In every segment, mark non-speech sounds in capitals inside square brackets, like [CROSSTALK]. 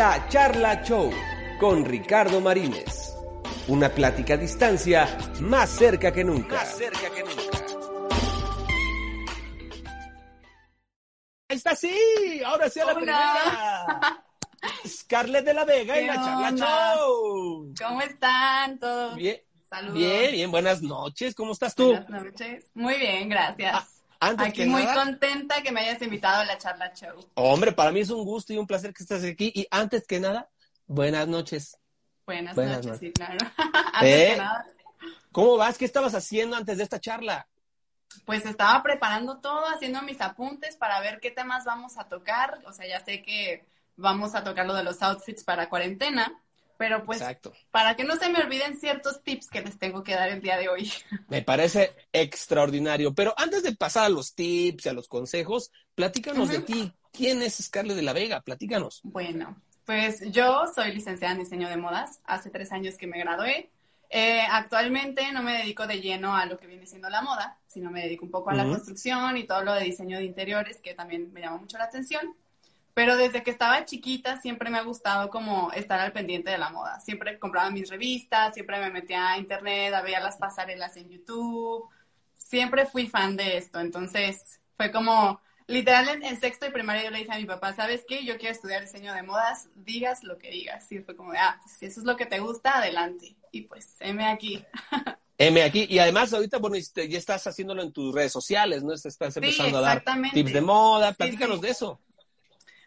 La Charla Show con Ricardo Marínez. Una plática a distancia más cerca que nunca. Más cerca que nunca. Ahí está, sí. Ahora sí a la primera. Scarlett de la Vega y la Charla Show. ¿Cómo están todos? Bien. Saludos. Bien, bien. Buenas noches. ¿Cómo estás tú? Buenas noches. Muy bien, gracias. Ah, antes Aquí que muy nada- contenta que me hayas invitado a la charla show. Hombre, para mí es un gusto y un placer que estés aquí. Y antes que nada, buenas noches. Buenas, Buenas noches, noches. sí, claro. [LAUGHS] Antes ¿Eh? que nada, ¿Cómo vas? ¿Qué estabas haciendo antes de esta charla? pues estaba preparando todo, haciendo mis apuntes para ver qué temas vamos a tocar. O sea, ya sé que vamos a tocar lo de los outfits para cuarentena, pero pues Exacto. para que no se me olviden ciertos tips que les tengo que dar el día de hoy. [LAUGHS] Me parece extraordinario. Pero antes de pasar a los tips y a los consejos, platícanos de ti. ¿Quién es Scarlett de la Vega? Platícanos. Bueno, pues yo soy licenciada en diseño de modas. Hace tres años que me gradué. Eh, actualmente no me dedico de lleno a lo que viene siendo la moda, sino me dedico un poco a la construcción y todo lo de diseño de interiores, que también me llama mucho la atención. Pero desde que estaba chiquita siempre me ha gustado como estar al pendiente de la moda. Siempre compraba mis revistas, siempre me metía a internet, a ver las pasarelas en YouTube. Siempre fui fan de esto. Entonces fue como, literal en, en sexto y primaria yo le dije a mi papá, ¿sabes qué? Yo quiero estudiar diseño de modas, digas lo que digas. Y fue como, de, ah, pues, si eso es lo que te gusta, adelante. Y pues, heme aquí. [LAUGHS] M aquí. Y además, ahorita, bueno, ya estás haciéndolo en tus redes sociales, ¿no? Estás empezando a dar tips de moda. Sí, Platícanos sí. de eso.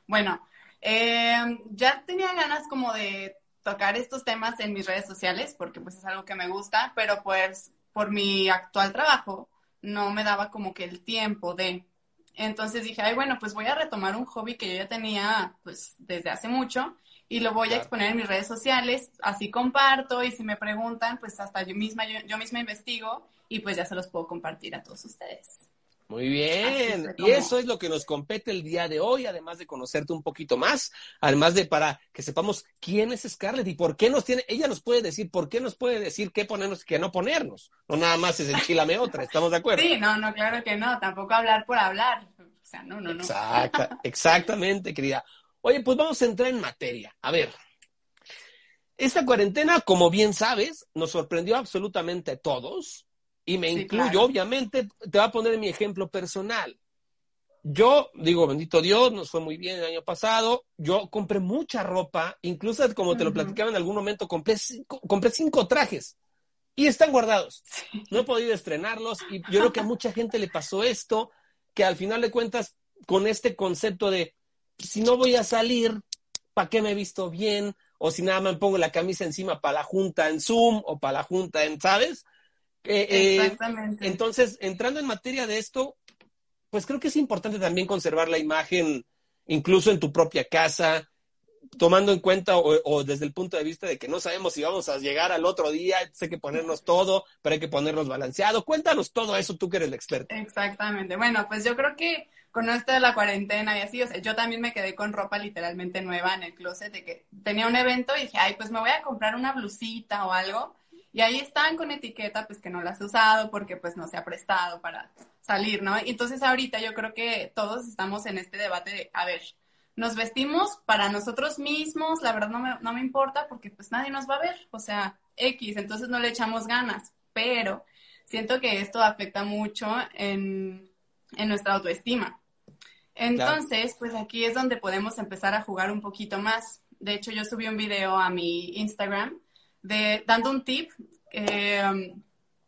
Bueno, eh, ya tenía ganas como de tocar estos temas en mis redes sociales porque pues es algo que me gusta, pero pues por mi actual trabajo no me daba como que el tiempo de... Entonces dije, ay, bueno, pues voy a retomar un hobby que yo ya tenía pues desde hace mucho y lo voy a exponer en mis redes sociales, así comparto y si me preguntan, pues hasta yo misma, yo, yo misma investigo y pues ya se los puedo compartir a todos ustedes. Muy bien. Y eso es lo que nos compete el día de hoy, además de conocerte un poquito más, además de para que sepamos quién es Scarlett y por qué nos tiene, ella nos puede decir, por qué nos puede decir qué ponernos y qué no ponernos. No nada más es enchilame otra, ¿estamos de acuerdo? Sí, no, no, claro que no, tampoco hablar por hablar. O sea, no, no, no. Exacta, exactamente, querida. Oye, pues vamos a entrar en materia. A ver, esta cuarentena, como bien sabes, nos sorprendió absolutamente a todos y me Sí, incluyo, claro. obviamente, te voy a poner mi ejemplo personal. Yo digo, bendito Dios, nos fue muy bien el año pasado. Yo compré mucha ropa, incluso como te lo platicaba en algún momento, compré cinco, compré cinco trajes y están guardados. No he podido estrenarlos y yo creo que a mucha gente le pasó esto, que al final de cuentas, con este concepto de si no voy a salir, ¿para qué me he visto bien? O si nada más me pongo la camisa encima para la junta en Zoom o para la junta en, ¿sabes? Eh, eh, Exactamente. entonces, entrando en materia de esto, pues creo que es importante también conservar la imagen, incluso en tu propia casa, tomando en cuenta o, o desde el punto de vista de que no sabemos si vamos a llegar al otro día, hay que ponernos todo, pero hay que ponernos balanceado. Cuéntanos todo eso, tú que eres la experta. Exactamente. Bueno, pues yo creo que con esto de la cuarentena y así, o sea, yo también me quedé con ropa literalmente nueva en el closet de que tenía un evento y dije, ay, pues me voy a comprar una blusita o algo. Y ahí están con etiqueta, pues que no las he usado porque pues no se ha prestado para salir, ¿no? Entonces ahorita yo creo que todos estamos en este debate de, a ver, nos vestimos para nosotros mismos, la verdad no me, no me importa porque pues nadie nos va a ver, o sea, X, entonces no le echamos ganas, pero siento que esto afecta mucho en, en nuestra autoestima. Entonces, pues aquí es donde podemos empezar a jugar un poquito más. De hecho, yo subí un video a mi Instagram de dando un tip eh,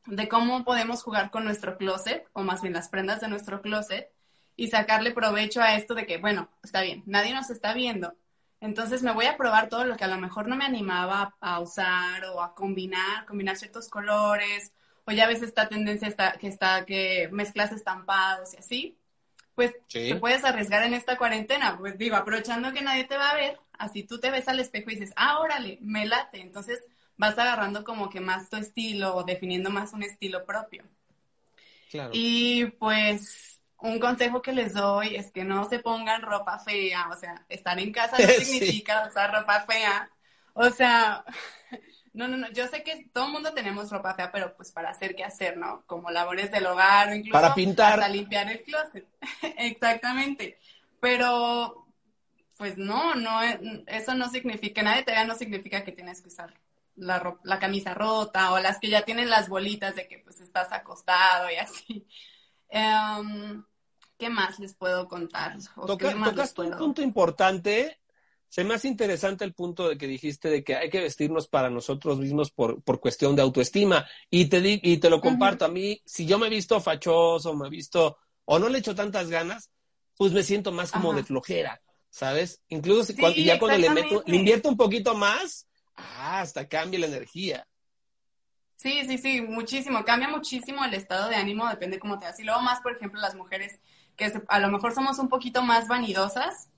de cómo podemos jugar con nuestro closet, o más bien las prendas de nuestro closet, y sacarle provecho a esto de que, bueno, está bien, nadie nos está viendo. Entonces me voy a probar todo lo que a lo mejor no me animaba a usar o a combinar, combinar ciertos colores, o ya ves esta tendencia está, que está que mezclas estampados y así. pues te puedes arriesgar en esta cuarentena. Pues digo, aprovechando que nadie te va a ver, así tú te ves al espejo y dices, ah, órale, me late. Entonces vas agarrando como que más tu estilo o definiendo más un estilo propio. Claro. Y pues un consejo que les doy es que no se pongan ropa fea, o sea, estar en casa [LAUGHS] no significa usar ropa fea. O sea, [LAUGHS] no, no, no, yo sé que todo el mundo tenemos ropa fea, pero pues para hacer qué hacer, ¿no? Como labores del hogar o incluso para pintar. Para limpiar el closet. [LAUGHS] Exactamente. Pero, pues no, no, eso no significa, nadie te vea no significa que tienes que usar la, la camisa rota o las que ya tienen las bolitas de que pues estás acostado y así. Em, ¿Qué más les puedo contar? tocaste un punto importante. Se me hace interesante el punto de que dijiste de que hay que vestirnos para nosotros mismos por, por cuestión de autoestima. Y te, di, y te lo comparto a mí, si yo me he visto fachoso, me he visto, o no le echo tantas ganas, pues me siento más como de flojera, ¿sabes? Incluso cuando, y ya cuando le meto, le invierto un poquito más, ah, hasta cambia la energía. Sí, sí, sí, muchísimo. Cambia muchísimo el estado de ánimo, depende cómo te das. Y luego más, por ejemplo, las mujeres que a lo mejor somos un poquito más vanidosas.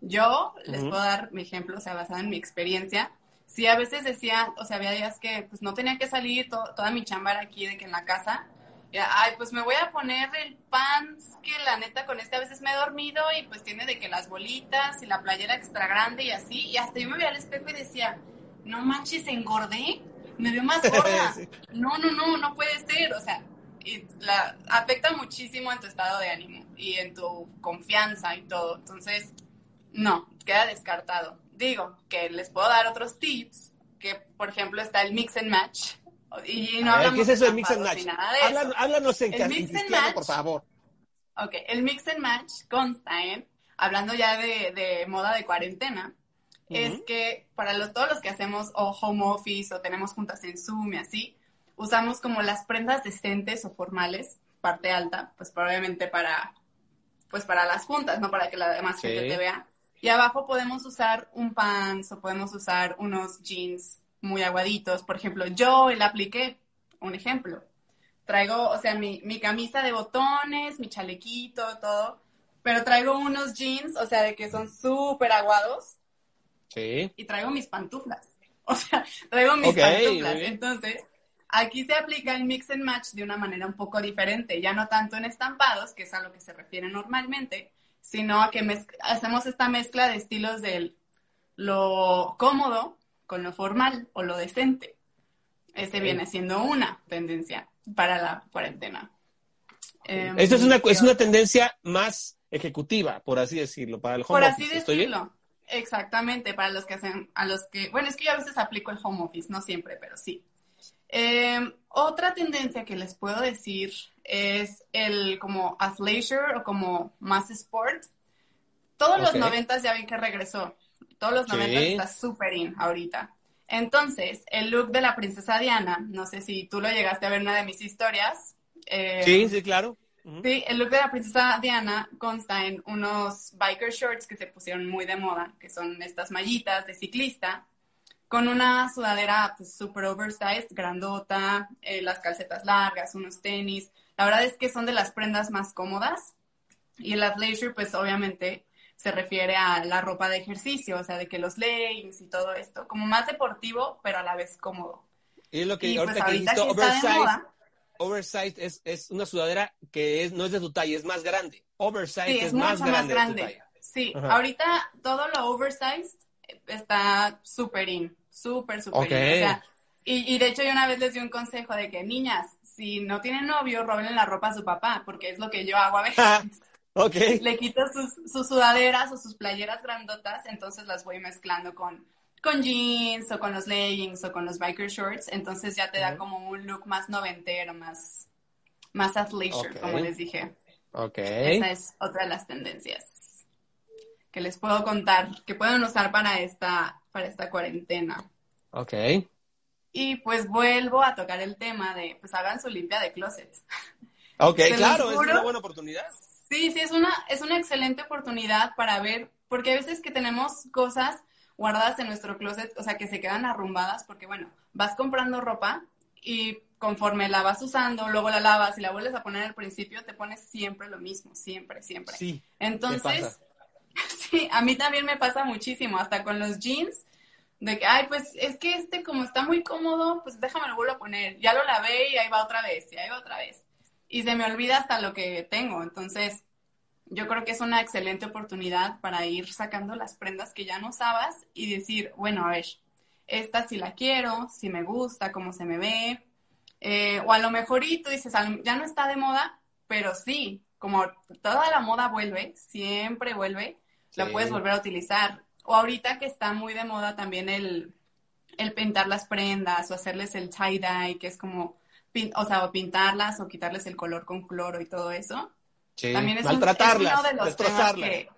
Yo les puedo dar mi ejemplo, o sea, basado en mi experiencia. Sí, a veces decía, o sea, había días que pues no tenía que salir toda mi chamba aquí de que en la casa. ay, pues me voy a poner el pants que la neta con este a veces me he dormido y pues tiene de que las bolitas y la playera extra grande y así. Y hasta yo me veía al espejo y decía, no manches, engordé, me veo más gorda. [LAUGHS] No, no, no, no puede ser. O sea, y la, afecta muchísimo en tu estado de ánimo y en tu confianza y todo. Entonces, no, queda descartado. Digo que les puedo dar otros tips, que por ejemplo está el mix and match. Y no ¿Qué es eso del mix and match? Háblanos, en, el mix and match, por favor. Ok, el mix and match consta en, hablando ya de, de moda de cuarentena, es que para los, todos los que hacemos o home office o tenemos juntas en Zoom y así, usamos como las prendas decentes o formales, parte alta, pues probablemente para, pues para las juntas, no para que la demás gente te vea. Y abajo podemos usar un pants o podemos usar unos jeans muy aguaditos. Por ejemplo, yo el apliqué, un ejemplo. Traigo, o sea, mi, mi camisa de botones, mi chalequito, todo, pero traigo unos jeans, o sea, de que son súper aguados. Sí. Y traigo mis pantuflas. [LAUGHS] O sea, traigo mis pantuflas. Entonces, Aquí se aplica el mix and match de una manera un poco diferente, ya no tanto en estampados, que es a lo que se refiere normalmente, sino a que hacemos esta mezcla de estilos de lo cómodo con lo formal o lo decente. Ese viene siendo una tendencia para la cuarentena. Em, Esta es una, es una tendencia más ejecutiva, por así decirlo, para el home office. Por así decirlo. Exactamente, para los que hacen, a los que, bueno, es que yo a veces aplico el home office, no siempre, pero sí. Em, otra tendencia que les puedo decir es el como athleisure o como más sport. Todos los noventas ya ven que regresó. Todos los noventas está súper in ahorita. Entonces, el look de la princesa Diana, no sé si tú lo llegaste a ver en una de mis historias. Em, sí, sí, claro. Sí, el look de la princesa Diana consta en unos biker shorts que se pusieron muy de moda, que son estas mallitas de ciclista, con una sudadera pues, super oversized, grandota, eh, las calcetas largas, unos tenis. La verdad es que son de las prendas más cómodas. Y el athleisure, pues obviamente se refiere a la ropa de ejercicio, o sea, de que los leggings y todo esto, como más deportivo, pero a la vez cómodo. Y lo que pues, ahorita que dijiste, oversized, oversized es, es, una sudadera que es, no es de tu talla, es más grande. Oversized es, más, grande más grande. Sí, ahorita todo lo oversized está súper in, súper, súper in. O sea, y, y, de hecho yo una vez les di un consejo de que, niñas, si no tienen novio, roben la ropa a su papá, porque es lo que yo hago a veces. [LAUGHS] okay. Le quito sus, sus, sudaderas o sus playeras grandotas, entonces las voy mezclando con, con jeans o con los leggings o con los biker shorts, entonces ya te da como un look más noventero, más, más athleisure, como les dije. Ok. Esa es otra de las tendencias que les puedo contar que pueden usar para esta, para esta cuarentena. Ok. Y pues vuelvo a tocar el tema de, pues hagan su limpia de closet. Ok, [LAUGHS] claro, es una buena oportunidad. Sí, sí, es una, es una excelente oportunidad para ver, porque a veces que tenemos cosas guardadas en nuestro closet, o sea, que se quedan arrumbadas, porque bueno, vas comprando ropa y conforme la vas usando, luego la lavas y la vuelves a poner al principio, te pones siempre lo mismo, siempre, siempre. Sí. Entonces, [LAUGHS] sí, a mí también me pasa muchísimo, hasta con los jeans, de que, ay, pues es que este como está muy cómodo, pues déjame lo vuelvo a poner. Ya lo lavé y ahí va otra vez, y ahí va otra vez. Y se me olvida hasta lo que tengo. Entonces, yo creo que es una excelente oportunidad para ir sacando las prendas que ya no usabas y decir, bueno, a ver, esta sí la quiero, si me gusta, cómo se me ve. Eh, o a lo mejor y tú dices, ya no está de moda, pero sí, como toda la moda vuelve, siempre vuelve, la puedes volver a utilizar. O ahorita que está muy de moda también el, el pintar las prendas o hacerles el tie-dye, que es como, o sea, o pintarlas o quitarles el color con cloro y todo eso. Sí, también es, maltratarlas, de los que...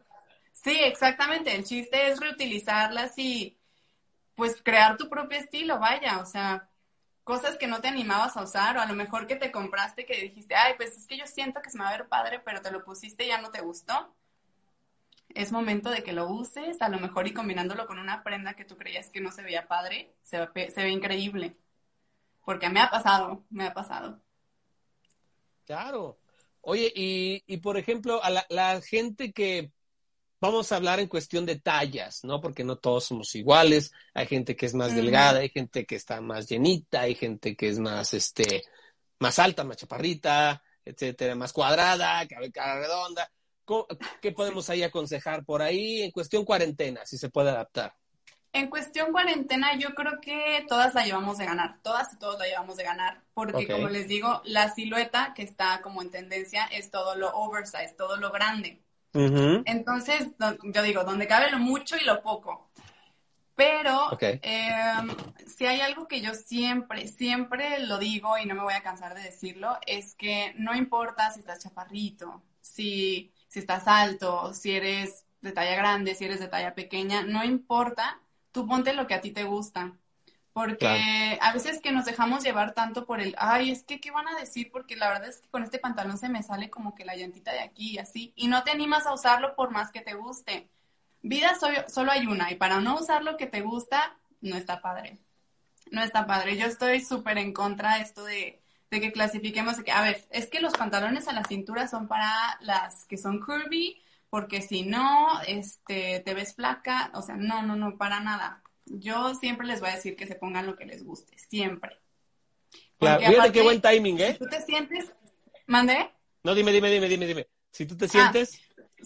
Sí, exactamente. El chiste es reutilizarlas y pues crear tu propio estilo, vaya, o sea, cosas que no te animabas a usar o a lo mejor que te compraste que dijiste, ay, pues es que yo siento que se me va a ver padre, pero te lo pusiste y ya no te gustó es momento de que lo uses, a lo mejor y combinándolo con una prenda que tú creías que no se veía padre, se ve, se ve increíble. Porque me ha pasado, me ha pasado. Claro. Oye, y, y por ejemplo, a la, gente que vamos a hablar en cuestión de tallas, ¿no? Porque no todos somos iguales. Hay gente que es más delgada, hay gente que está más llenita, hay gente que es más, este, más alta, más chaparrita, etcétera, más cuadrada, cara redonda. ¿Qué podemos ahí aconsejar por ahí en cuestión cuarentena, si se puede adaptar? En cuestión cuarentena, yo creo que todas la llevamos de ganar, todas y todos la llevamos de ganar, porque como les digo, la silueta que está como en tendencia es todo lo oversize, todo lo grande. Entonces, yo digo, donde cabe lo mucho y lo poco. Pero em, si hay algo que yo siempre, siempre lo digo y no me voy a cansar de decirlo, es que no importa si estás chaparrito, si si estás alto, si eres de talla grande, si eres de talla pequeña, no importa, tú ponte lo que a ti te gusta. Porque a veces que nos dejamos llevar tanto por el, ay, es que, ¿qué van a decir? Porque la verdad es que con este pantalón se me sale como que la llantita de aquí y así, y no te animas a usarlo por más que te guste. Vida solo hay una, y para no usar lo que te gusta, no está padre. No está padre. Yo estoy súper en contra de esto de, de que clasifiquemos, a ver, es que los pantalones a la cintura son para las que son curvy, porque si no, este, te ves flaca, o sea, no, no, no, para nada. Yo siempre les voy a decir que se pongan lo que les guste, siempre. Claro, fíjate qué buen timing, ¿eh? Si tú te sientes, ¿mande? No, dime, dime, dime, dime, dime. Si tú te ah, sientes...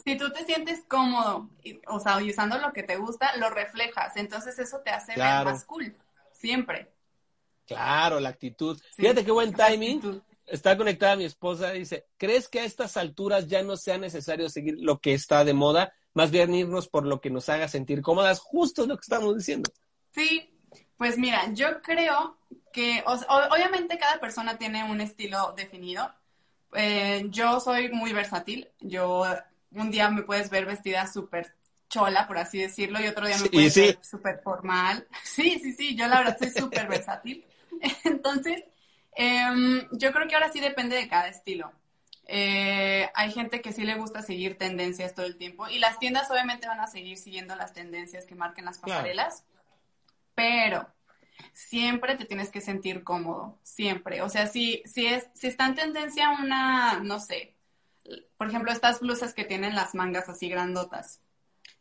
si tú te sientes cómodo, o sea, usando lo que te gusta, lo reflejas. Entonces eso te hace ver más cool, siempre. Claro, la actitud. Fíjate qué buen timing. Está conectada mi esposa, dice, ¿crees que a estas alturas ya no sea necesario seguir lo que está de moda? Más bien irnos por lo que nos haga sentir cómodas, justo lo que estamos diciendo. Sí, pues mira, yo creo que obviamente cada persona tiene un estilo definido. Eh, yo soy muy versátil. Yo un día me puedes ver vestida súper chola, por así decirlo, y otro día me puedes ver súper formal. [LAUGHS] Sí, sí, sí, yo la verdad soy súper versátil. [LAUGHS] Entonces, em, yo creo que ahora sí depende de cada estilo. Eh, hay gente que sí le gusta seguir tendencias todo el tiempo y las tiendas obviamente van a seguir siguiendo las tendencias que marquen las pasarelas, pero siempre te tienes que sentir cómodo, siempre. O sea, si, si, es, si está en tendencia una, no sé, por ejemplo, estas blusas que tienen las mangas así grandotas.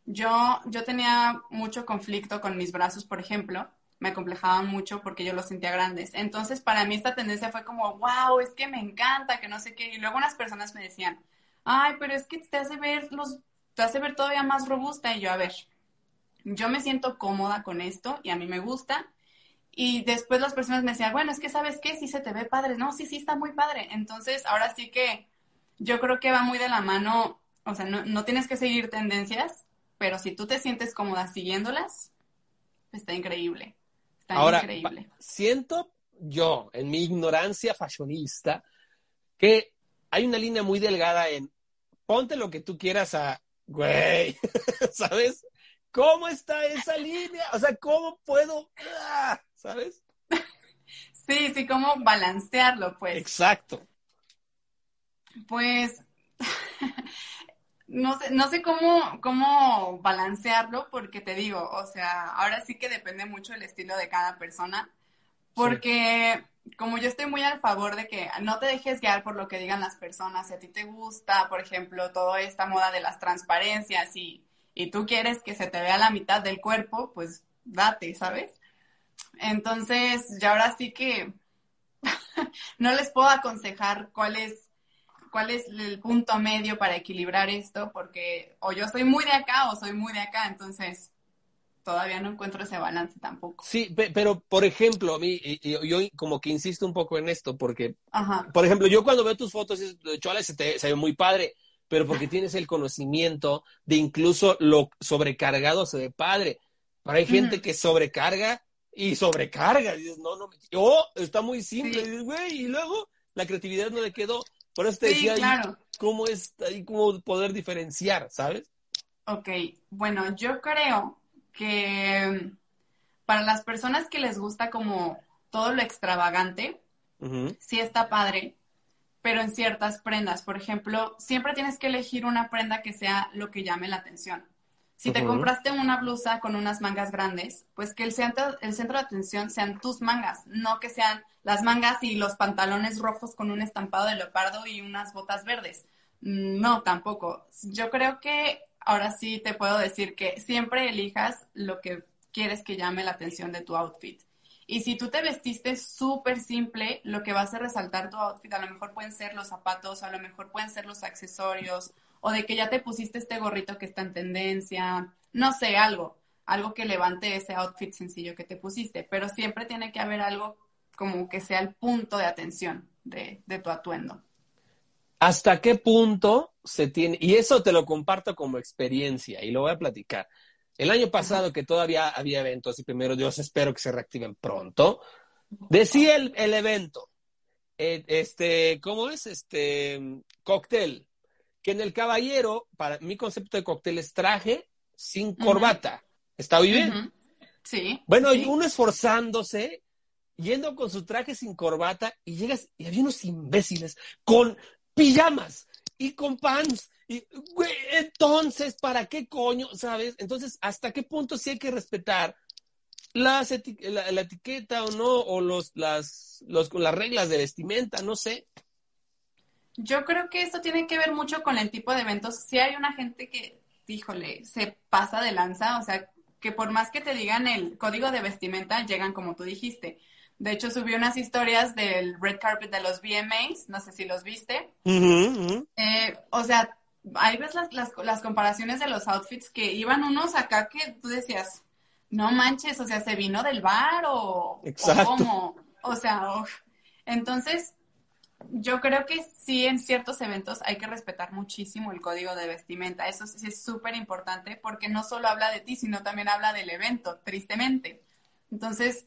Yo, yo tenía mucho conflicto con mis brazos, por ejemplo, me acomplejaban mucho porque yo los sentía grandes. Entonces, para mí esta tendencia fue como, wow, es que me encanta, que no sé qué. Y luego unas personas me decían, ay, pero es que te hace ver los, te hace ver todavía más robusta. Y yo, a ver, yo me siento cómoda con esto y a mí me gusta. Y después las personas me decían, bueno, es que sabes qué, sí se te ve padre. No, sí, sí está muy padre. Entonces, ahora sí que yo creo que va muy de la mano, o sea, no, no tienes que seguir tendencias, pero si tú te sientes cómoda siguiéndolas, está increíble. Ahora, siento yo, en mi ignorancia fashionista, que hay una línea muy delgada en ponte lo que tú quieras a, güey, [LAUGHS] ¿sabes? ¿Cómo está esa línea? O sea, ¿cómo puedo, ah, ¿sabes? [LAUGHS] Sí, sí, cómo balancearlo, pues. Exacto. Pues [LAUGHS] no sé, no sé cómo, cómo balancearlo porque te digo, o sea, ahora sí que depende mucho el estilo de cada persona, porque como yo estoy muy al favor de que no te dejes guiar por lo que digan las personas, si a ti te gusta, por ejemplo, toda esta moda de las transparencias y, y tú quieres que se te vea la mitad del cuerpo, pues date, ¿sabes? Entonces, ya ahora sí que [LAUGHS] no les puedo aconsejar cuál es, cuál es el punto medio para equilibrar esto, porque o yo soy muy de acá o soy muy de acá, entonces todavía no encuentro ese balance tampoco. Sí, pero por ejemplo, a mí, yo, como que insisto un poco en esto, porque, por ejemplo, yo cuando veo tus fotos, Chola, se, te, se ve muy padre, pero porque [LAUGHS] tienes el conocimiento de incluso lo sobrecargado se ve padre. Pero hay gente que sobrecarga y sobrecarga. Y dices, no, no, oh, está muy simple. Y dices, güey, y luego la creatividad no le quedó. Por eso te decía claro. cómo es ahí, cómo poder diferenciar, ¿sabes? Ok, bueno, yo creo que para las personas que les gusta como todo lo extravagante, sí está padre, pero en ciertas prendas. Por ejemplo, siempre tienes que elegir una prenda que sea lo que llame la atención. Si te compraste una blusa con unas mangas grandes, pues que el centro, el centro de atención sean tus mangas, no que sean las mangas y los pantalones rojos con un estampado de leopardo y unas botas verdes. No, tampoco. Yo creo que ahora sí te puedo decir que siempre elijas lo que quieres que llame la atención de tu outfit. Y si tú te vestiste súper simple, lo que va a hacer resaltar tu outfit a lo mejor pueden ser los zapatos, a lo mejor pueden ser los accesorios, o de que ya te pusiste este gorrito que está en tendencia, no sé, algo, algo que levante ese outfit sencillo que te pusiste, pero siempre tiene que haber algo como que sea el punto de atención de, tu atuendo. ¿Hasta qué punto se tiene? Y eso te lo comparto como experiencia y lo voy a platicar. El año pasado que todavía había eventos y primero Dios espero que se reactiven pronto, decía el, el evento, eh, este, ¿cómo es? Este, cóctel, que en el caballero, para mi concepto de cóctel es traje sin corbata. ¿Está muy bien? Sí. Bueno, uno esforzándose, yendo con su traje sin corbata, y llegas, y había unos imbéciles con pijamas y con pants. Y, entonces, ¿para qué coño? ¿Sabes? Entonces, ¿hasta qué punto sí hay que respetar las la, etiqueta o no? O los, las, los, las reglas de vestimenta, no sé. Yo creo que esto tiene que ver mucho con el tipo de eventos. Si hay una gente que, híjole, se pasa de lanza, o sea, que por más que te digan el código de vestimenta, llegan como tú dijiste. De hecho, subí unas historias del red carpet de los VMAs, no sé si los viste. Eh, o sea, ahí ves las, las, comparaciones de los outfits que iban unos acá que tú decías, no manches, o sea, se vino del bar o, o cómo. O sea, entonces yo creo que sí, en ciertos eventos hay que respetar muchísimo el código de vestimenta. Eso sí es súper importante porque no solo habla de ti, sino también habla del evento, tristemente. Entonces,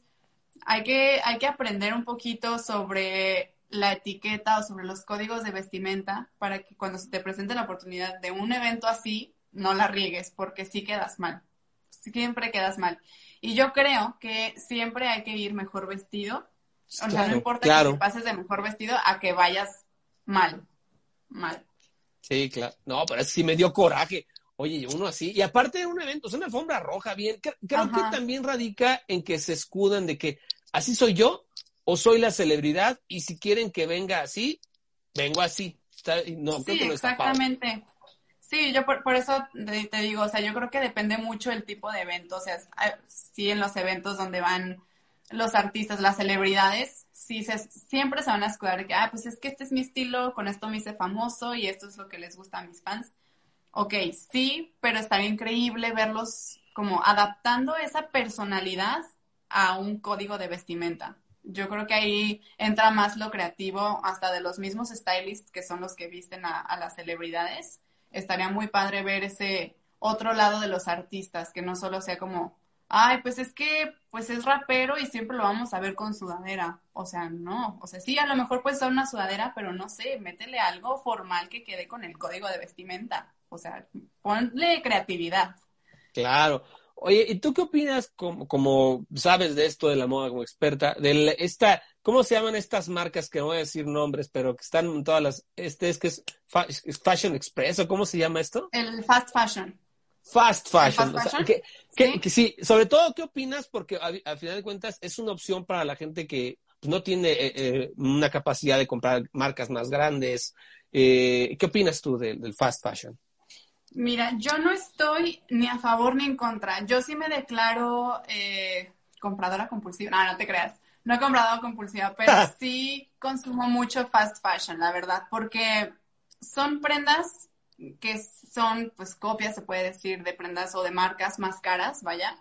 hay que, hay que aprender un poquito sobre la etiqueta o sobre los códigos de vestimenta para que cuando se te presente la oportunidad de un evento así, no la riegues porque sí quedas mal. Siempre quedas mal. Y yo creo que siempre hay que ir mejor vestido o sea, no importa que pases de mejor vestido a que vayas mal. Mal. Sí, claro. No, pero sí me dio coraje. Oye, uno así. Y aparte de un evento, es una alfombra roja, bien. Creo que también radica en que se escudan de que así soy yo o soy la celebridad y si quieren que venga así, vengo así. No, sí, exactamente. Sí, yo por, por, eso te digo, o sea, yo creo que depende mucho el tipo de evento. O sea, sí en los eventos donde van los artistas, las celebridades, sí se, siempre se van a escudar de que, ah, pues es que este es mi estilo, con esto me hice famoso y esto es lo que les gusta a mis fans. Ok, sí, pero estaría increíble verlos como adaptando esa personalidad a un código de vestimenta. Yo creo que ahí entra más lo creativo hasta de los mismos stylists que son los que visten a, a las celebridades. Estaría muy padre ver ese otro lado de los artistas, que no solo sea como ay, pues es que pues es rapero y siempre lo vamos a ver con sudadera. O sea, no, o sea, sí, a lo mejor puede ser una sudadera, pero no sé, métele algo formal que quede con el código de vestimenta. O sea, ponle creatividad. Claro. Oye, ¿y tú qué opinas como, como sabes de esto de la moda como experta, de esta, ¿cómo se llaman estas marcas que no voy a decir nombres, pero que están en todas las, este es que es Fashion Express o cómo se llama esto? El fast fashion. Fast fashion. que, ¿Sí? sobre todo, ¿qué opinas? Porque al final de cuentas es una opción para la gente que no tiene eh, eh, una capacidad de comprar marcas más grandes. ¿Qué opinas tú del fast fashion? Mira, yo no estoy ni a favor ni en contra. Yo sí me declaro compradora compulsiva. No, no te creas. No he comprado compulsiva, pero [LAUGHS] sí consumo mucho fast fashion, la verdad, porque son prendas que son, pues, copias, se puede decir, de prendas o de marcas más caras, vaya,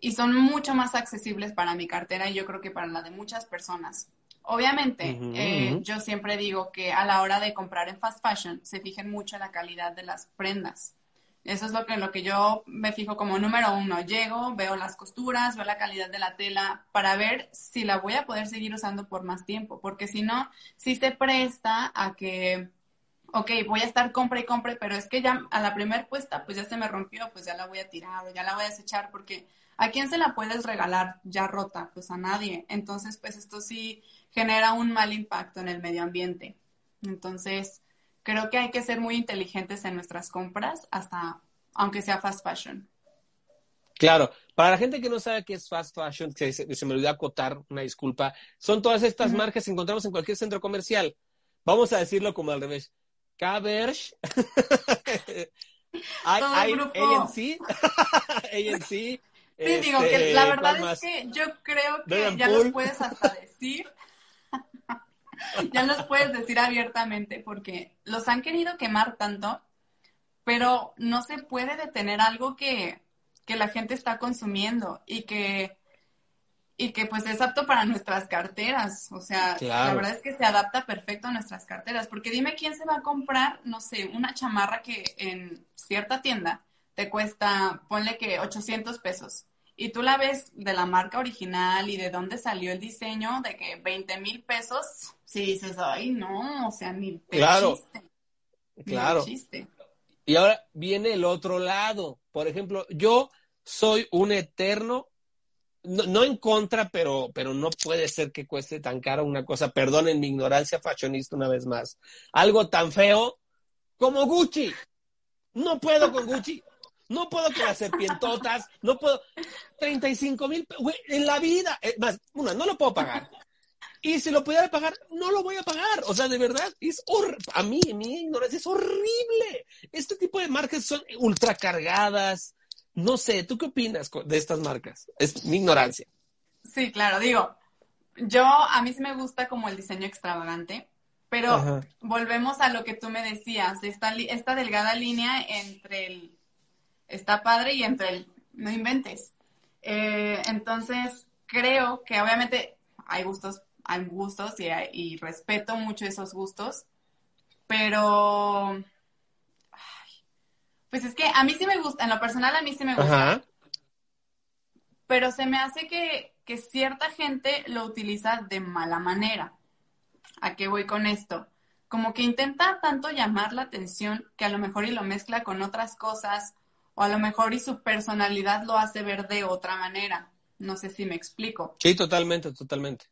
y son mucho más accesibles para mi cartera y yo creo que para la de muchas personas. Obviamente, eh, yo siempre digo que a la hora de comprar en fast fashion se fijen mucho en la calidad de las prendas. Eso es lo que, lo que yo me fijo como número uno. Llego, veo las costuras, veo la calidad de la tela para ver si la voy a poder seguir usando por más tiempo, porque si no, si se presta a que, ok, voy a estar compra y compre, pero es que ya a la primer puesta, pues ya se me rompió, pues ya la voy a tirar o ya la voy a desechar, porque ¿a quién se la puedes regalar ya rota? Pues a nadie. Entonces, pues esto sí genera un mal impacto en el medio ambiente. Entonces, creo que hay que ser muy inteligentes en nuestras compras, hasta aunque sea fast fashion. Claro, para la gente que no sabe qué es fast fashion, que se, me olvidó acotar, una disculpa, son todas estas marcas que encontramos en cualquier centro comercial. Vamos a decirlo como al revés. Caberge, ANC, ANC. Sí, digo que este, la verdad es que yo creo que ya los puedes hasta [LAUGHS] decir. [LAUGHS] ya los puedes decir abiertamente porque los han querido quemar tanto, pero no se puede detener algo que, la gente está consumiendo y que, y que pues es apto para nuestras carteras. O sea, la verdad es que se adapta perfecto a nuestras carteras. Porque dime quién se va a comprar, no sé, una chamarra que en cierta tienda te cuesta, ponle que 800 pesos y tú la ves de la marca original y de dónde salió el diseño, de que 20 mil pesos, si dices, ay, no, o sea, ni claro, Claro. chiste. Y ahora viene el otro lado. Por ejemplo, yo soy un eterno, no, en contra, pero, pero no puede ser que cueste tan caro una cosa. Perdonen mi ignorancia fashionista una vez más. Algo tan feo como Gucci. No puedo con Gucci. No puedo con las serpientotas, no puedo. 35 mil, en la vida. Más, una, no lo puedo pagar. Y si lo pudiera pagar, no lo voy a pagar. O sea, de verdad, es a mí, mi ignorancia es horrible. Este tipo de marcas son ultracargadas. No sé, ¿tú qué opinas de estas marcas? Es mi ignorancia. Sí, claro, digo, yo a mí sí me gusta como el diseño extravagante, pero volvemos a lo que tú me decías, esta, esta delgada línea entre el está padre y entre el, no inventes. Eh, entonces, creo que obviamente hay gustos, hay gustos y, respeto mucho esos gustos, pero, pues es que a mí sí me gusta, en lo personal a mí sí me gusta, pero se me hace que, que cierta gente lo utiliza de mala manera. ¿A qué voy con esto? Como que intenta tanto llamar la atención que a lo mejor y lo mezcla con otras cosas o a lo mejor y su personalidad lo hace ver de otra manera. No sé si me explico. Sí, totalmente, totalmente.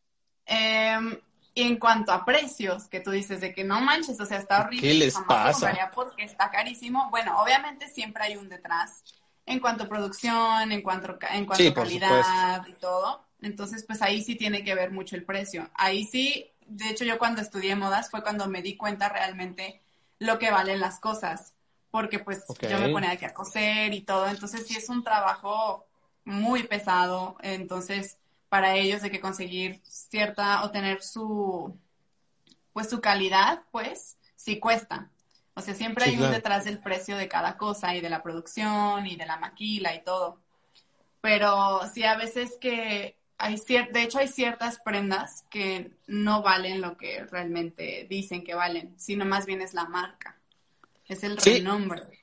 Em, y en cuanto a precios, que tú dices de que no manches, o sea, está horrible. ¿Qué les pasa? Porque está carísimo. Bueno, obviamente siempre hay un detrás en cuanto a producción, en cuanto, en cuanto a calidad y todo. Entonces, pues ahí sí tiene que ver mucho el precio. Ahí sí, de hecho yo cuando estudié modas fue cuando me di cuenta realmente lo que valen las cosas porque pues yo me ponía aquí a coser y todo, entonces sí es un trabajo muy pesado, entonces para ellos hay que conseguir cierta o tener su pues su calidad, pues sí cuesta. O sea, siempre hay un detrás del precio de cada cosa y de la producción y de la maquila y todo. Pero sí a veces que hay de hecho hay ciertas prendas que no valen lo que realmente dicen que valen, sino más bien es la marca. Es el renombre.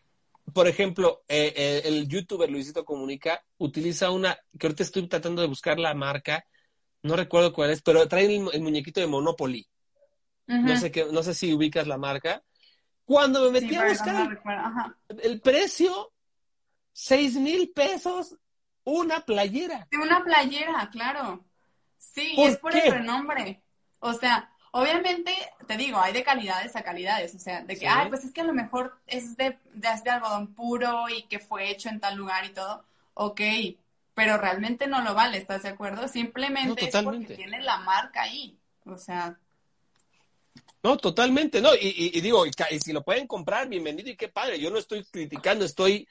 Por ejemplo, eh, eh, el youtuber Luisito Comunica utiliza una, que ahorita estoy tratando de buscar la marca, no recuerdo cuál es, pero trae el, muñequito de Monopoly. No sé qué, no sé si ubicas la marca. Cuando me metí a buscar el, precio, seis mil pesos, una playera. De una playera, claro. Sí, es por el renombre. O sea, Obviamente, te digo, hay de calidades a calidades, o sea, de que, ay, pues es que a lo mejor es de, de, algodón puro y que fue hecho en tal lugar y todo, ok, pero realmente no lo vale, ¿estás de acuerdo? Simplemente es porque tiene la marca ahí. O sea, no, totalmente, no, y, digo, y, si lo pueden comprar, bienvenido y qué padre, yo no estoy criticando, estoy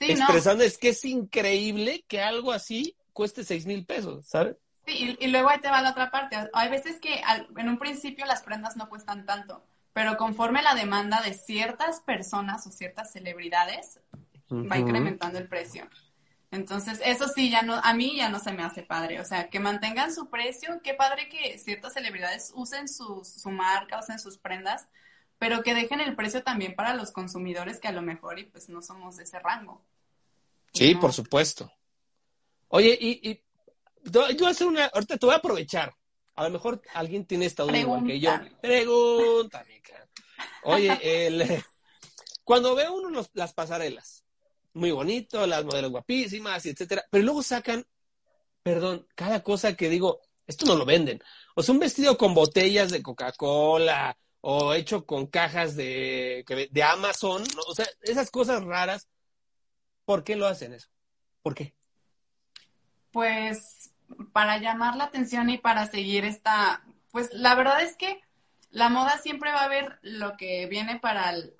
expresando, es que es increíble que algo así cueste seis mil pesos, ¿sabes? Sí, y, luego ahí te va la otra parte, hay veces que en un principio las prendas no cuestan tanto, pero conforme la demanda de ciertas personas o ciertas celebridades, va incrementando el precio. Entonces, eso sí, ya no, a mí ya no se me hace padre. O sea, que mantengan su precio, qué padre que ciertas celebridades usen su, su marca, usen sus prendas, pero que dejen el precio también para los consumidores que a lo mejor y pues no somos de ese rango. Sí, por supuesto. Oye, y, y yo voy a hacer una, ahorita te voy a aprovechar. A lo mejor alguien tiene esta duda igual que yo. Pregúntame. Oye, el, [LAUGHS] cuando ve uno las pasarelas, muy bonito, las modelos guapísimas, etcétera, pero luego sacan, perdón, cada cosa que digo, esto no lo venden. O sea, un vestido con botellas de Coca-Cola o hecho con cajas de, de Amazon, o sea, esas cosas raras, ¿por qué lo hacen eso? ¿Por qué? Pues para llamar la atención y para seguir esta, pues la verdad es que la moda siempre va a ver lo que viene para el,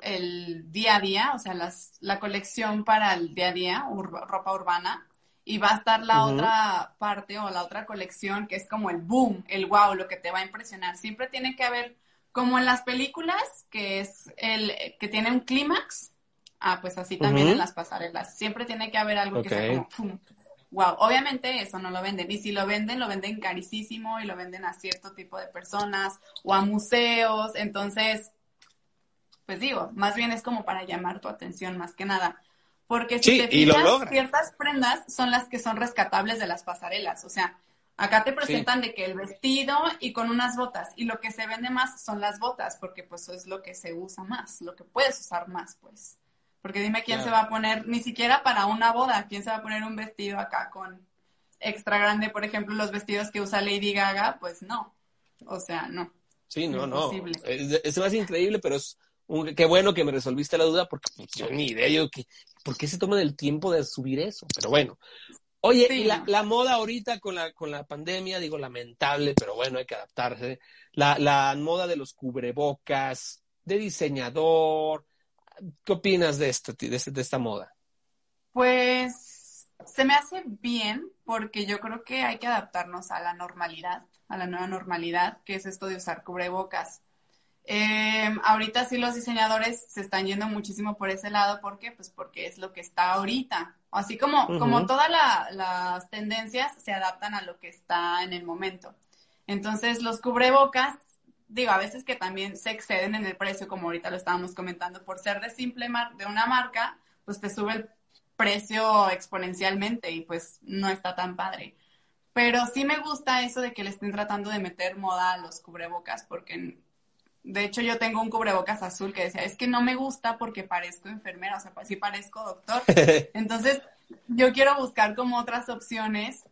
el día a día, o sea, las, la colección para el día a día, ropa urbana, y va a estar la otra parte o la otra colección que es como el boom, el wow, lo que te va a impresionar. Siempre tiene que haber, como en las películas, que es el que tiene un clímax, ah, pues así también en las pasarelas. Siempre tiene que haber algo que sea como wow. Obviamente eso no lo venden. Y si lo venden, lo venden carísimo y lo venden a cierto tipo de personas o a museos. Entonces, pues digo, más bien es como para llamar tu atención más que nada. Porque si te fijas, ciertas prendas son las que son rescatables de las pasarelas. O sea, acá te presentan de que el vestido y con unas botas. Y lo que se vende más son las botas, porque pues eso es lo que se usa más, lo que puedes usar más, pues. Porque dime quién se va a poner, ni siquiera para una boda, quién se va a poner un vestido acá con extra grande, por ejemplo, los vestidos que usa Lady Gaga, pues no. O sea, no. Sí, no, no. Es, es más increíble, pero es qué bueno que me resolviste la duda porque pues, yo ni idea, yo que, ¿por qué se toman el tiempo de subir eso? Pero bueno. Oye, y la, moda ahorita con la, con la pandemia, digo, lamentable, pero bueno, hay que adaptarse. La, la moda de los cubrebocas, de diseñador, ¿qué opinas de, esto, de, de esta moda? Pues se me hace bien porque yo creo que hay que adaptarnos a la normalidad, a la nueva normalidad, que es esto de usar cubrebocas. Eh, ahorita sí los diseñadores se están yendo muchísimo por ese lado. ¿Por qué? Pues porque es lo que está ahorita. Así como, como todas las tendencias se adaptan a lo que está en el momento. Entonces, los cubrebocas, digo, a veces que también se exceden en el precio, como ahorita lo estábamos comentando, por ser de simple mar de una marca, pues te sube el precio exponencialmente y pues no está tan padre. Pero sí me gusta eso de que le estén tratando de meter moda a los cubrebocas, porque de hecho, yo tengo un cubrebocas azul que decía, es que no me gusta porque parezco enfermera, o sea, sí parezco doctor. [LAUGHS] Entonces, yo quiero buscar como otras opciones,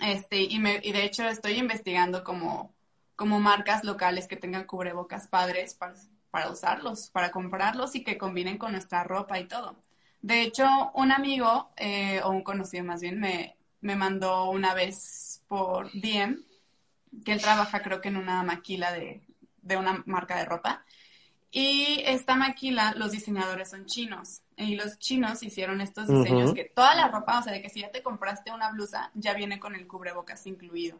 este, y, me, y de hecho estoy investigando como, como marcas locales que tengan cubrebocas padres para, para usarlos, para comprarlos y que combinen con nuestra ropa y todo. De hecho, un amigo, eh, o un conocido más bien, me, me mandó una vez por DM que él trabaja creo que en una maquila de, de una marca de ropa. Y esta maquila, los diseñadores son chinos. Y los chinos hicieron estos diseños que toda la ropa, o sea, de que si ya te compraste una blusa, ya viene con el cubrebocas incluido.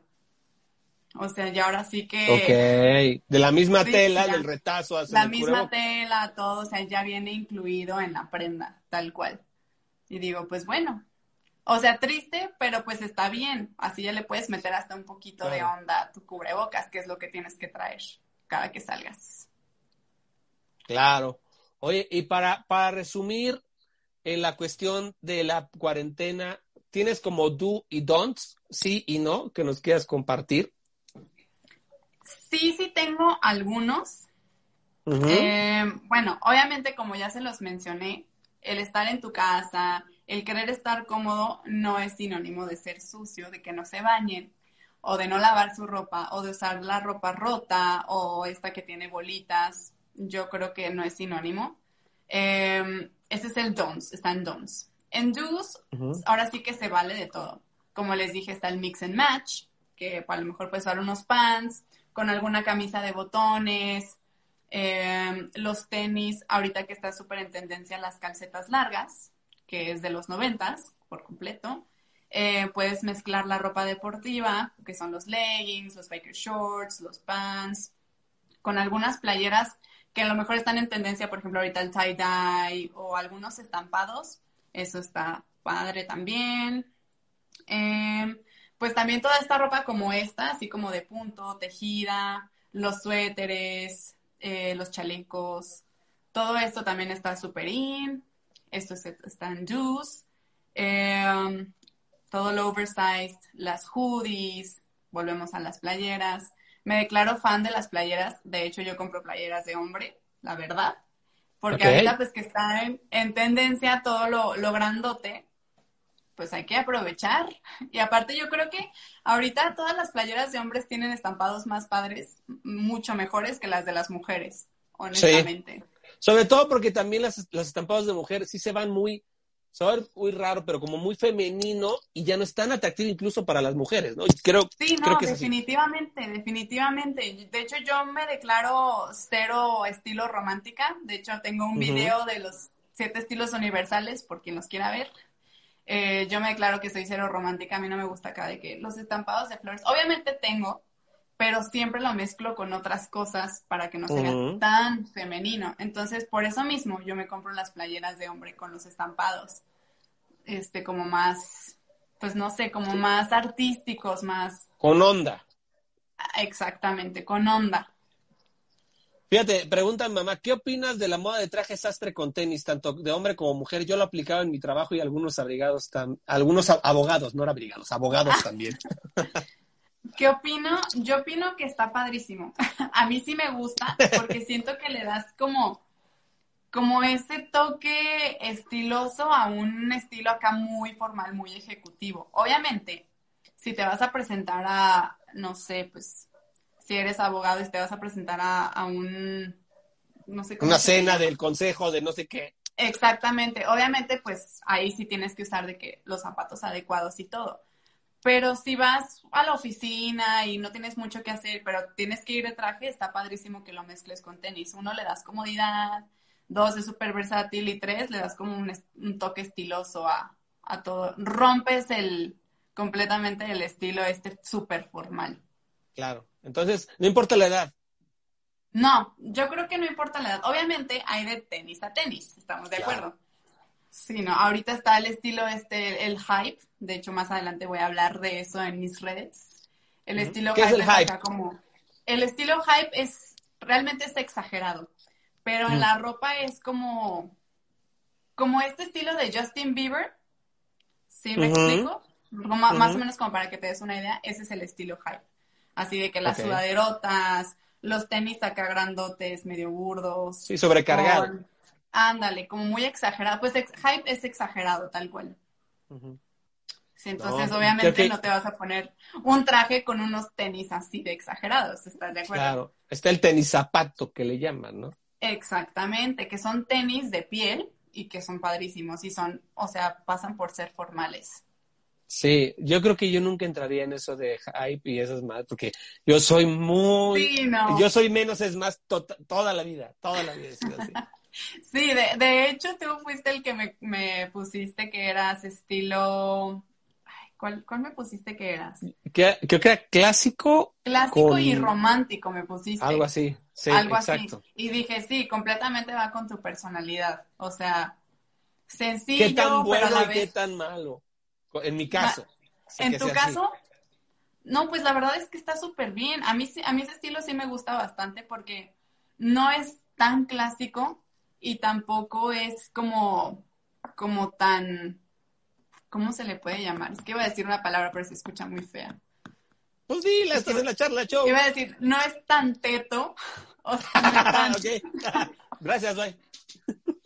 O sea, ya ahora sí que... Ok, de la misma tela, del retazo La misma tela, todo, o sea, ya viene incluido en la prenda, tal cual. Y digo, pues bueno, o sea, triste, pero pues está bien. Así ya le puedes meter hasta un poquito de onda a tu cubrebocas, que es lo que tienes que traer cada que salgas. Claro. Oye, y para, para resumir en la cuestión de la cuarentena, ¿tienes como do y don'ts, sí y no, que nos quieras compartir? Sí, sí tengo algunos. Eh, bueno, obviamente como ya se los mencioné, el estar en tu casa, el querer estar cómodo no es sinónimo de ser sucio, de que no se bañen o de no lavar su ropa, o de usar la ropa rota, o esta que tiene bolitas, yo creo que no es sinónimo. Em, ese es el don'ts, está en don'ts. En Do's, ahora sí que se vale de todo. Como les dije, está el mix and match, que a lo mejor puedes usar unos pants con alguna camisa de botones, em, los tenis, ahorita que está súper en tendencia las calcetas largas, que es de los noventas por completo. Eh, puedes mezclar la ropa deportiva, que son los leggings, los biker shorts, los pants, con algunas playeras que a lo mejor están en tendencia, por ejemplo, ahorita el tie-dye o algunos estampados. Eso está padre también. Em, pues también toda esta ropa como esta, así como de punto, tejida, los suéteres, eh, los chalecos, todo esto también está súper in. Esto está en juice. Em, todo lo oversized, las hoodies, volvemos a las playeras. Me declaro fan de las playeras. De hecho, yo compro playeras de hombre, la verdad. Porque ahorita, pues que está en, tendencia todo lo, lo, grandote, pues hay que aprovechar. Y aparte, yo creo que ahorita todas las playeras de hombres tienen estampados más padres, mucho mejores que las de las mujeres, honestamente. Sobre todo porque también las, los estampados de mujer sí se van muy se va a ver muy raro, pero como muy femenino y ya no es tan atractivo incluso para las mujeres, ¿no? Creo, sí, no, definitivamente, definitivamente. De hecho, yo me declaro cero estilo romántica. De hecho, tengo un video de los siete estilos universales, por quien los quiera ver. Eh, yo me declaro que soy cero romántica. A mí no me gusta acá de que los estampados de flores. Obviamente tengo, pero siempre lo mezclo con otras cosas para que no sea tan femenino. Entonces, por eso mismo yo me compro las playeras de hombre con los estampados, este, como más, pues no sé, como más artísticos, más... Con onda. Exactamente, con onda. Fíjate, preguntan mamá, ¿qué opinas de la moda de traje sastre con tenis, tanto de hombre como mujer? Yo lo aplicaba en mi trabajo y algunos abrigados, algunos abogados, no abrigados, abogados [LAUGHS] también. ¿Qué opino? Yo opino que está padrísimo. [LAUGHS] A mí sí me gusta porque [LAUGHS] siento que le das como, como ese toque estiloso a un estilo acá muy formal, muy ejecutivo. Obviamente, si te vas a presentar a, no sé, pues, si eres abogado y te vas a presentar a, un, no sé. Una cena del consejo de no sé qué. Exactamente. Obviamente, pues ahí sí tienes que usar de que los zapatos adecuados y todo pero si vas a la oficina y no tienes mucho que hacer, pero tienes que ir de traje, está padrísimo que lo mezcles con tenis. Uno, le das comodidad, dos, es súper versátil y tres, le das como un, toque estiloso a, todo. Rompes el completamente el estilo este súper formal. Claro. Entonces, no importa la edad. No, yo creo que no importa la edad. Obviamente hay de tenis a tenis, estamos de acuerdo. Sí, no, ahorita está el estilo este, el hype. De hecho, más adelante voy a hablar de eso en mis redes. El estilo ¿Qué hype es el hype? como. El estilo hype es realmente es exagerado, pero en la ropa es como como este estilo de Justin Bieber. ¿Sí me explico? Más o menos como para que te des una idea, ese es el estilo hype. Así de que las sudaderotas, los tenis acá grandotes, medio burdos. Sí, sobrecargado. Ándale, como muy exagerado. Pues hype es exagerado, tal cual. Sí, entonces obviamente no te vas a poner un traje con unos tenis así de exagerados, ¿estás de acuerdo? Claro, está el tenis zapato que le llaman, ¿no? Exactamente, que son tenis de piel y que son padrísimos y son, o sea, pasan por ser formales. Sí, yo creo que yo nunca entraría en eso de hype y esas más, porque yo soy muy... Sí, no. Yo soy menos es más toda la vida, toda la vida así. [LAUGHS] Sí, de, de, hecho tú fuiste el que me, me pusiste que eras estilo... ¿cuál, ¿Cuál, me pusiste que eras? creo que era clásico. Clásico y romántico me pusiste. Algo así, sí, Algo exacto. Así. Y dije, sí, completamente va con tu personalidad. O sea, sencillo, ¿Qué tan bueno y qué tan malo? En mi caso. ¿En tu caso? No, pues la verdad es que está súper bien. A mí, a mí ese estilo sí me gusta bastante porque no es tan clásico, y tampoco es como, como tan, ¿cómo se le puede llamar? Es que iba a decir una palabra, pero se escucha muy fea. Pues dile, estás en la charla, show. Iba a decir, no es tan teto. [LAUGHS] O sea, no [LAUGHS] [LAUGHS] Gracias, bye.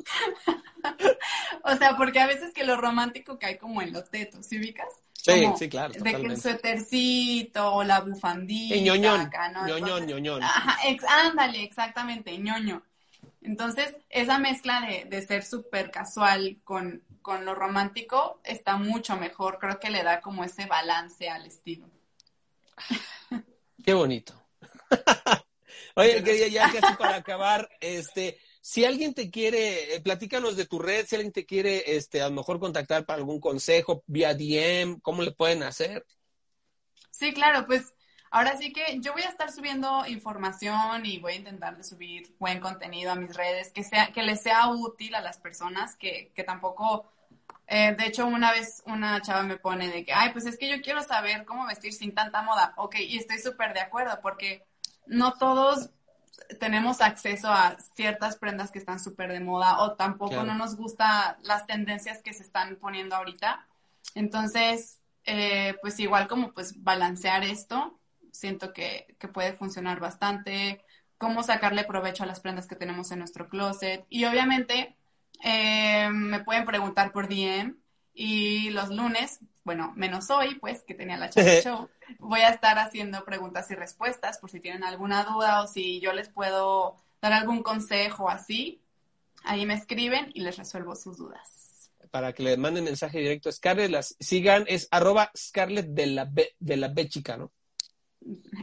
[LAUGHS] o sea, porque a veces que lo romántico cae como en los tetos, ¿sí ubicas? Sí, sí, claro. De que el suétercito o la bufandita. ñoñón. Acá, ¿no? ñoñón, ñoñón. Ajá, ándale, exactamente, ñoño. Entonces, esa mezcla de, ser súper casual con, con lo romántico está mucho mejor. Creo que le da como ese balance al estilo. Qué bonito. [LAUGHS] Oye, quería ya casi para acabar, este, si alguien te quiere, eh, platícanos de tu red, si alguien te quiere, este, a lo mejor contactar para algún consejo vía DM, ¿cómo le pueden hacer? Sí, claro, pues ahora sí que yo voy a estar subiendo información y voy a intentar de subir buen contenido a mis redes, que sea, que les sea útil a las personas, que, que tampoco, eh, de hecho, una vez una chava me pone de que, ay, pues es que yo quiero saber cómo vestir sin tanta moda. Ok, y estoy súper de acuerdo, porque no todos tenemos acceso a ciertas prendas que están súper de moda o tampoco no nos gusta las tendencias que se están poniendo ahorita. Entonces, eh, pues igual como pues balancear esto, siento que, puede funcionar bastante, cómo sacarle provecho a las prendas que tenemos en nuestro closet. Y obviamente eh, me pueden preguntar por DM y los lunes, bueno, menos hoy, pues, que tenía la chat show, [LAUGHS] voy a estar haciendo preguntas y respuestas por si tienen alguna duda o si yo les puedo dar algún consejo así. Ahí me escriben y les resuelvo sus dudas. Para que le manden mensaje directo a Scarlett, las sigan, es arroba Scarlett de la B, de la B chica, ¿no?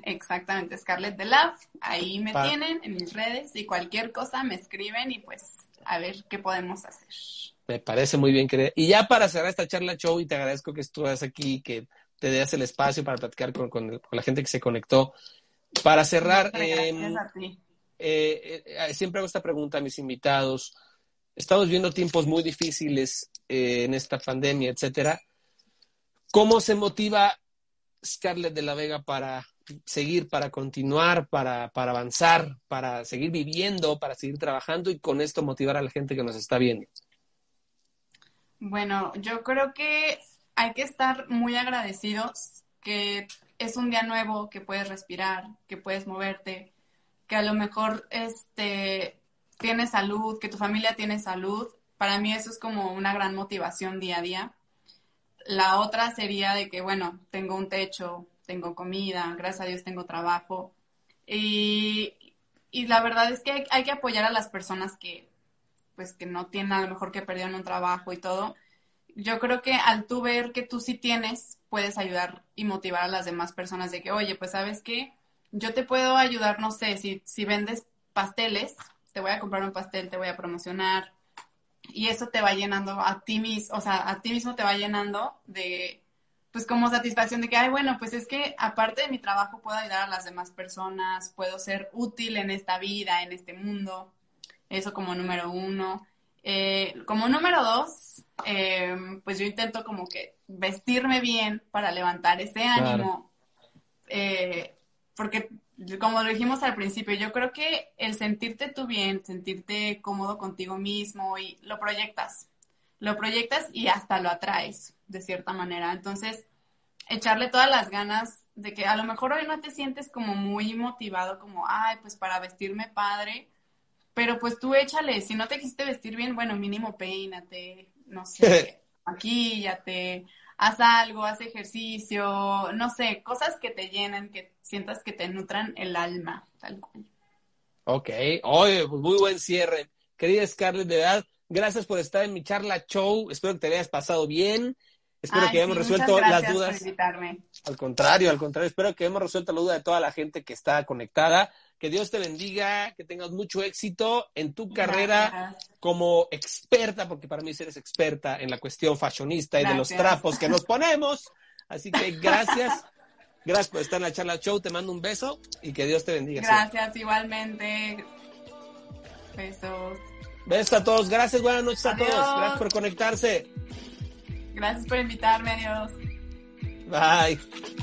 Exactamente, Scarlett de Love. Ahí me tienen en mis redes y cualquier cosa me escriben y pues a ver qué podemos hacer. Me parece muy bien, querida. Y ya para cerrar esta charla show, y te agradezco que estuvieras aquí, que te des el espacio para platicar con, la gente que se conectó. Para cerrar, em, eh, eh, siempre hago esta pregunta a mis invitados. Estamos viendo tiempos muy difíciles eh, en esta pandemia, etcétera. ¿Cómo se motiva Scarlett de la Vega para seguir, para continuar, para, para avanzar, para seguir viviendo, para seguir trabajando y con esto motivar a la gente que nos está viendo? Bueno, yo creo que hay que estar muy agradecidos que es un día nuevo, que puedes respirar, que puedes moverte, que a lo mejor este tienes salud, que tu familia tiene salud. Para mí eso es como una gran motivación día a día. La otra sería de que, bueno, tengo un techo, tengo comida, gracias a Dios tengo trabajo. Y, y la verdad es que hay, hay, que apoyar a las personas que, pues que no tienen a lo mejor que perdieron un trabajo y todo, yo creo que al tú ver que tú sí tienes, puedes ayudar y motivar a las demás personas de que, oye, pues sabes qué, yo te puedo ayudar, no sé, si, si vendes pasteles, te voy a comprar un pastel, te voy a promocionar y eso te va llenando a ti mismo, o sea, a ti mismo te va llenando de, pues como satisfacción de que, ay, bueno, pues es que aparte de mi trabajo puedo ayudar a las demás personas, puedo ser útil en esta vida, en este mundo. Eso como número uno. Eh, como número dos, eh, pues yo intento como que vestirme bien para levantar ese ánimo. Eh, porque como lo dijimos al principio, yo creo que el sentirte tú bien, sentirte cómodo contigo mismo y lo proyectas. Lo proyectas y hasta lo atraes de cierta manera. Entonces, echarle todas las ganas de que a lo mejor hoy no te sientes como muy motivado, como, ay, pues para vestirme padre, pero pues tú échale, si no te quisiste vestir bien, bueno, mínimo peínate, no [LAUGHS] sé, maquíllate, haz algo, haz ejercicio, no sé, cosas que te llenen, que sientas que te nutran el alma, tal cual. Ok, oye, pues muy buen cierre. Querida Scarlett, de verdad, gracias por estar en mi charla show. Espero que te hayas pasado bien. Espero que hayamos resuelto las dudas. Al contrario, al contrario, espero que hayamos resuelto la duda de toda la gente que está conectada. Que Dios te bendiga, que tengas mucho éxito en tu carrera como experta, porque para mí eres experta en la cuestión fashionista y de los trapos que nos ponemos. Así que [LAUGHS] gracias. Gracias por estar en la charla show. Te mando un beso y que Dios te bendiga. Gracias, igualmente. Besos. Besos a todos. Gracias, buenas noches a todos. Gracias por conectarse. Gracias por invitarme. Adiós. Bye.